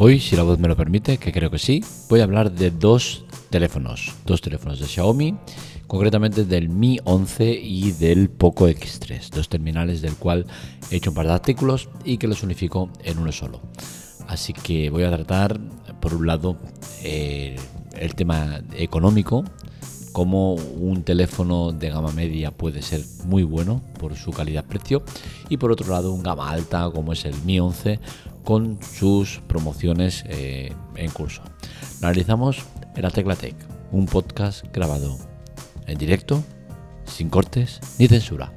Hoy, si la voz me lo permite, que creo que sí, voy a hablar de dos teléfonos, dos teléfonos de Xiaomi, concretamente del Mi 11 y del Poco X3, dos terminales del cual he hecho un par de artículos y que los unifico en uno solo. Así que voy a tratar, por un lado, eh, el tema económico, cómo un teléfono de gama media puede ser muy bueno por su calidad-precio y por otro lado un gama alta como es el Mi 11 con sus promociones eh, en curso. Analizamos la Tecla Tech, un podcast grabado en directo, sin cortes ni censura.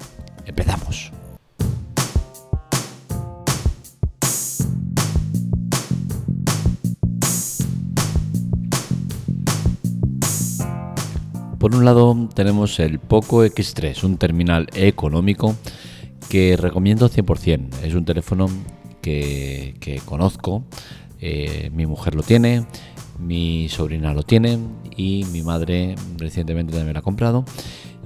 Empezamos. Por un lado tenemos el Poco X3, un terminal económico que recomiendo 100%. Es un teléfono que, conozco. Eh, mi mujer lo tiene, mi sobrina lo tiene y mi madre recientemente también lo ha comprado.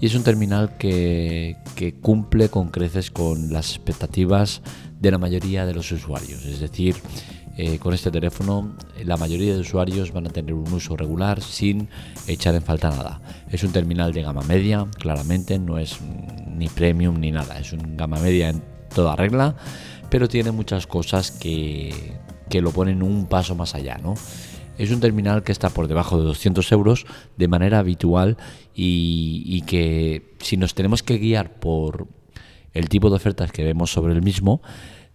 Y es un terminal que, cumple con creces con las expectativas de la mayoría de los usuarios. Es decir, eh, con este teléfono la mayoría de usuarios van a tener un uso regular sin echar en falta nada. Es un terminal de gama media, claramente, no es ni premium ni nada, es un gama media en toda regla pero tiene muchas cosas que, lo ponen un paso más allá, ¿no? Es un terminal que está por debajo de 200 euros de manera habitual y, que si nos tenemos que guiar por el tipo de ofertas que vemos sobre el mismo,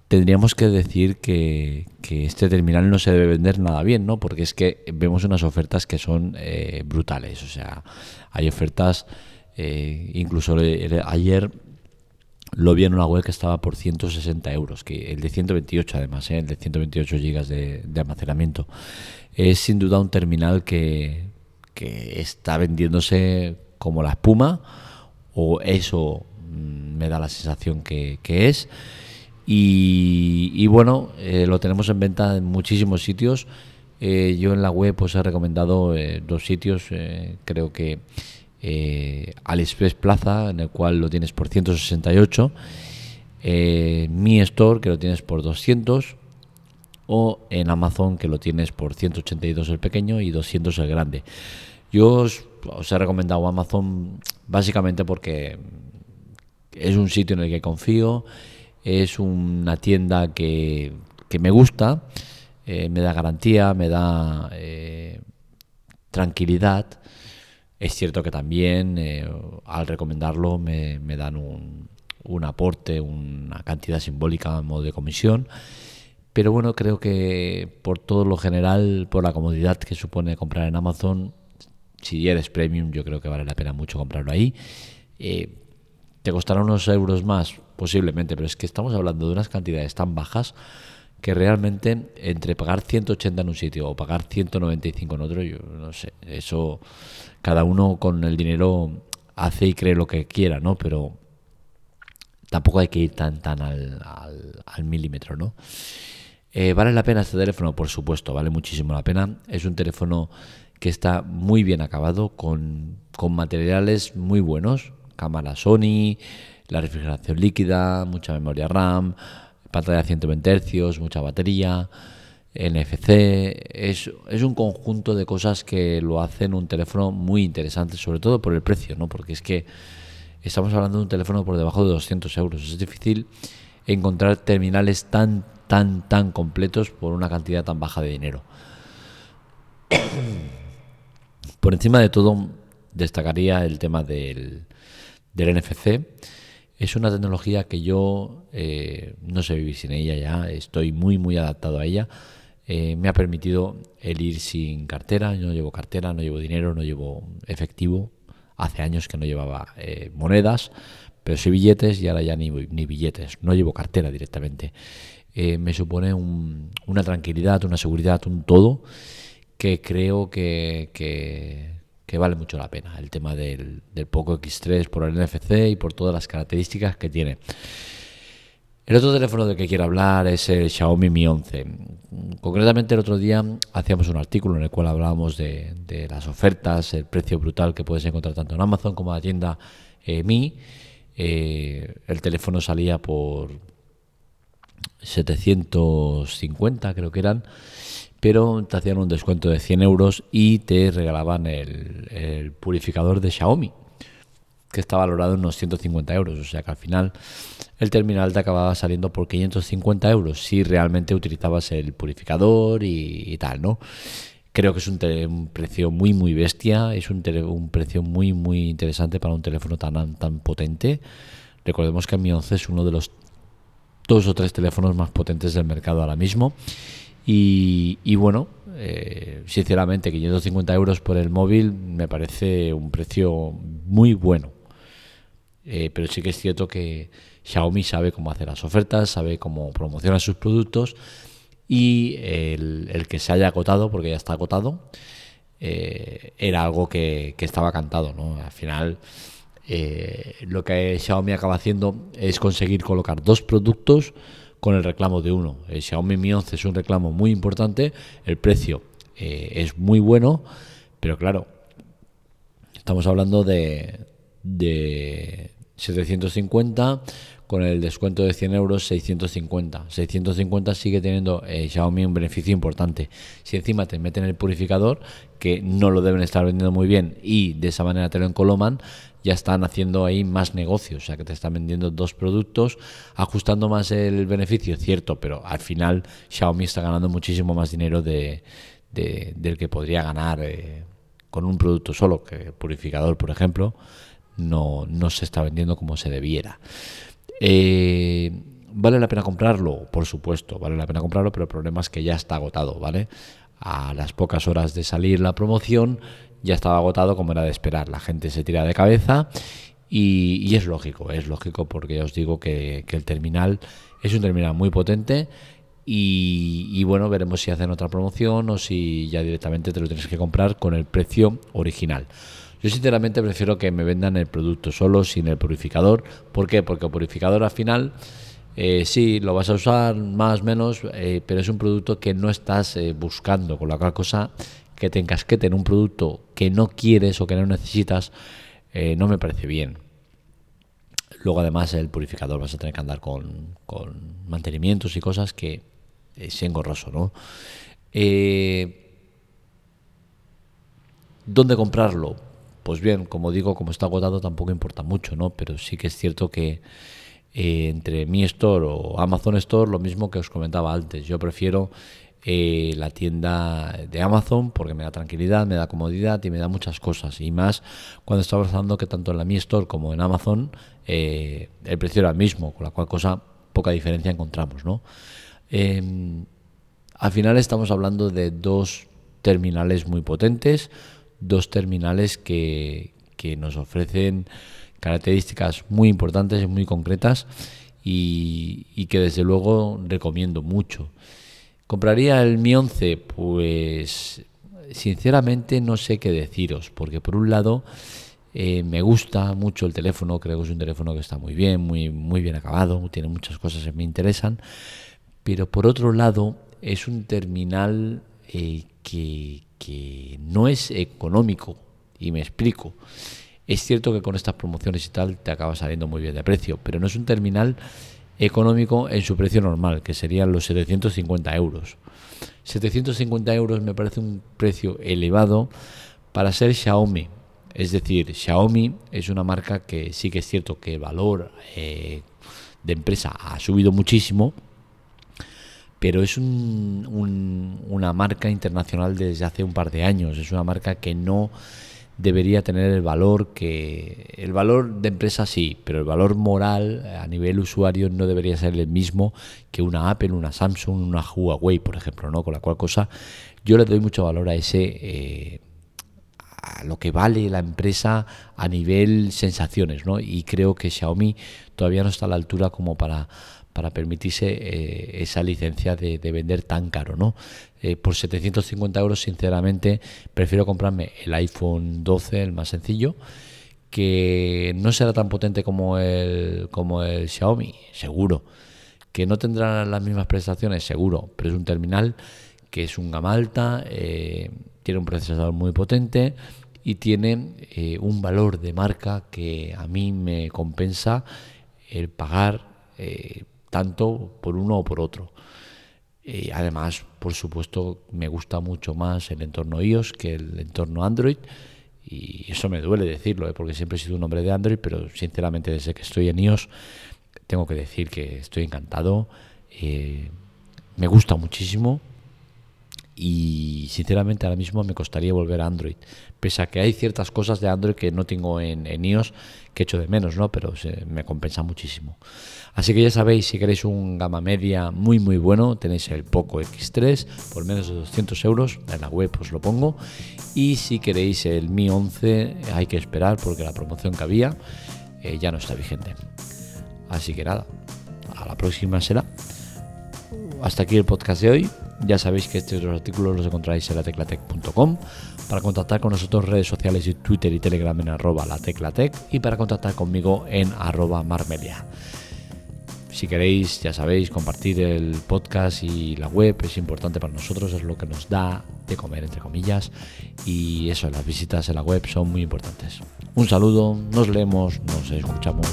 tendríamos que decir que, este terminal no se debe vender nada bien, ¿no? Porque es que vemos unas ofertas que son eh, brutales. O sea, hay ofertas, eh, incluso ayer lo vi en una web que estaba por 160 euros, que el de 128 además, ¿eh? el de 128 gigas de, almacenamiento. Es sin duda un terminal que, está vendiéndose como la espuma, o eso mm, me da la sensación que, es. Y, bueno, eh, lo tenemos en venta en muchísimos sitios. Eh, yo en la web pues he recomendado dos sitios, creo que eh, AliExpress Plaza, en el cual lo tienes por 168, eh, Mi Store, que lo tienes por 200, o en Amazon, que lo tienes por 182 el pequeño y 200 el grande. Yo os, he recomendado Amazon básicamente porque es un sitio en el que confío, es una tienda que, me gusta, eh, me da garantía, me da eh, tranquilidad es cierto que también eh, al recomendarlo me, dan un, aporte, una cantidad simbólica en modo de comisión. Pero bueno, creo que por todo lo general, por la comodidad que supone comprar en Amazon, si eres premium, yo creo que vale la pena mucho comprarlo ahí. Eh, ¿Te costará unos euros más? Posiblemente, pero es que estamos hablando de unas cantidades tan bajas que realmente entre pagar 180 en un sitio o pagar 195 en otro, yo no sé, eso cada uno con el dinero hace y cree lo que quiera, ¿no? Pero tampoco hay que ir tan, tan al, al, milímetro, ¿no? Eh, ¿Vale la pena este teléfono? Por supuesto, vale muchísimo la pena. Es un teléfono que está muy bien acabado, con, con materiales muy buenos, cámara Sony, la refrigeración líquida, mucha memoria RAM, pantalla de 120 Hz, mucha batería, NFC. Es, es, un conjunto de cosas que lo hacen un teléfono muy interesante, sobre todo por el precio, ¿no? Porque es que estamos hablando de un teléfono por debajo de 200 euros. Es difícil encontrar terminales tan, tan, tan completos por una cantidad tan baja de dinero. Por encima de todo, destacaría el tema del, del NFC es una tecnología que yo eh, no sé vivir sin ella ya, estoy muy muy adaptado a ella. Eh, me ha permitido el ir sin cartera, yo no llevo cartera, no llevo dinero, no llevo efectivo. Hace años que no llevaba eh, monedas, pero sí billetes y ahora ya ni, billetes, no llevo cartera directamente. me supone una tranquilidad, una seguridad, un todo que creo que vale mucho la pena el tema del, Poco X3 por el NFC y por todas las características que tiene. El otro teléfono del que quiero hablar es el Xiaomi Mi 11. Concretamente el otro día hacíamos un artículo en el cual hablábamos de, las ofertas, el precio brutal que puedes encontrar tanto en Amazon como en la tienda eh, Mi. Eh, el teléfono salía por 750 creo que eran pero te hacían un descuento de 100 euros y te regalaban el, purificador de Xiaomi, que está valorado en unos 150 euros. O sea que al final el terminal te acababa saliendo por 550 euros si realmente utilizabas el purificador y, tal, ¿no? Creo que es un, precio muy, muy bestia, es un, un, precio muy, muy interesante para un teléfono tan, tan potente. Recordemos que Mi 11 es uno de los dos o tres teléfonos más potentes del mercado ahora mismo y, bueno, eh, sinceramente 550 euros por el móvil me parece un precio muy bueno. Eh, pero sí que es cierto que Xiaomi sabe cómo hacer las ofertas, sabe cómo promocionar sus productos y el, que se haya agotado, porque ya está agotado, eh, era algo que, estaba cantado. ¿no? Al final, lo que Xiaomi acaba haciendo es conseguir colocar dos productos con el reclamo de uno. El Xiaomi Mi 11 es un reclamo muy importante, el precio eh, es muy bueno, pero claro, estamos hablando de, de 750 con el descuento de 100 euros 650. 650 sigue teniendo eh, Xiaomi un beneficio importante. Si encima te meten el purificador, que no lo deben estar vendiendo muy bien, y de esa manera te lo encoloman, ya están haciendo ahí más negocios, o sea que te están vendiendo dos productos, ajustando más el beneficio, cierto, pero al final Xiaomi está ganando muchísimo más dinero de, del que podría ganar eh, con un producto solo, que purificador, por ejemplo, no, no se está vendiendo como se debiera. Eh, ¿Vale la pena comprarlo? Por supuesto, vale la pena comprarlo, pero el problema es que ya está agotado, ¿vale? A las pocas horas de salir la promoción ya estaba agotado como era de esperar. La gente se tira de cabeza y, es lógico, es lógico porque ya os digo que, el terminal es un terminal muy potente y, bueno, veremos si hacen otra promoción o si ya directamente te lo tienes que comprar con el precio original. Yo sinceramente prefiero que me vendan el producto solo, sin el purificador. ¿Por qué? Porque el purificador al final eh, sí, lo vas a usar más o menos, eh, pero es un producto que no estás eh, buscando, con la cual cosa que te encasquete en un producto que no quieres o que no necesitas, no me parece bien. Luego además el purificador vas a tener que andar con, mantenimientos y cosas que es engorroso, ¿no? ¿Dónde comprarlo? Pues bien, como digo, como está agotado tampoco importa mucho, ¿no? Pero sí que es cierto que eh, entre mi store o Amazon Store, lo mismo que os comentaba antes, yo prefiero eh, la tienda de Amazon porque me da tranquilidad, me da comodidad y me da muchas cosas. Y más cuando estaba hablando que tanto en la Mi Store como en Amazon eh, el precio era el mismo, con la cual cosa poca diferencia encontramos. ¿no? Em, al final estamos hablando de dos terminales muy potentes, dos terminales que, que nos ofrecen características muy importantes y muy concretas y, que desde luego recomiendo mucho. ¿Compraría el Mi 11? Pues sinceramente no sé qué deciros, porque por un lado eh, me gusta mucho el teléfono, creo que es un teléfono que está muy bien, muy, muy bien acabado, tiene muchas cosas que me interesan, pero por otro lado es un terminal eh, que, no es económico, y me explico. Es cierto que con estas promociones y tal te acaba saliendo muy bien de precio, pero no es un terminal económico en su precio normal, que serían los 750 euros. 750 euros me parece un precio elevado para ser Xiaomi. Es decir, Xiaomi es una marca que sí que es cierto que el valor eh, de empresa ha subido muchísimo, pero es una marca internacional desde hace un par de años. Es una marca que no debería tener el valor que el valor de empresa sí, pero el valor moral a nivel usuario no debería ser el mismo que una Apple, una Samsung, una Huawei, por ejemplo, ¿no? Con la cual cosa yo le doy mucho valor a ese eh, a lo que vale la empresa a nivel sensaciones, ¿no? Y creo que Xiaomi todavía no está a la altura como para para permitirse eh, esa licencia de, vender tan caro, ¿no? Eh, por 750 euros, sinceramente, prefiero comprarme el iPhone 12, el más sencillo, que no será tan potente como el, como el Xiaomi, seguro. Que no tendrá las mismas prestaciones, seguro, pero es un terminal que es un gama alta, eh, tiene un procesador muy potente y tiene un valor de marca que a mí me compensa el pagar tanto por uno o por otro. Y además, por supuesto, me gusta mucho más el entorno iOS que el entorno Android. Y eso me duele decirlo, ¿eh? porque siempre he sido un hombre de Android, pero sinceramente desde que estoy en iOS tengo que decir que estoy encantado. Eh, me gusta muchísimo y sinceramente ahora mismo me costaría volver a Android. Pese a que hay ciertas cosas de Android que no tengo en, iOS que echo de menos, ¿no? Pero me compensa muchísimo. Así que ya sabéis, si queréis un gama media muy muy bueno, tenéis el Poco X3 por menos de 200 euros, en la web os lo pongo. Y si queréis el Mi 11, hay que esperar porque la promoción que había eh, ya no está vigente. Así que nada, a la próxima será. Hasta aquí el podcast de hoy. Ya sabéis que estos otros artículos los encontráis en lateclatec.com. Para contactar con nosotros, redes sociales y Twitter y Telegram en arroba lateclatec y para contactar conmigo en arroba marmelia. Si queréis, ya sabéis, compartir el podcast y la web es importante para nosotros, es lo que nos da de comer, entre comillas. Y eso, las visitas en la web son muy importantes. Un saludo, nos leemos, nos escuchamos.